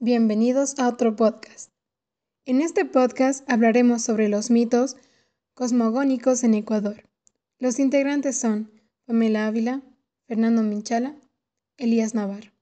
Bienvenidos a otro podcast. En este podcast hablaremos sobre los mitos cosmogónicos en Ecuador. Los integrantes son Pamela Ávila, Fernando Minchala, Elías Navarro.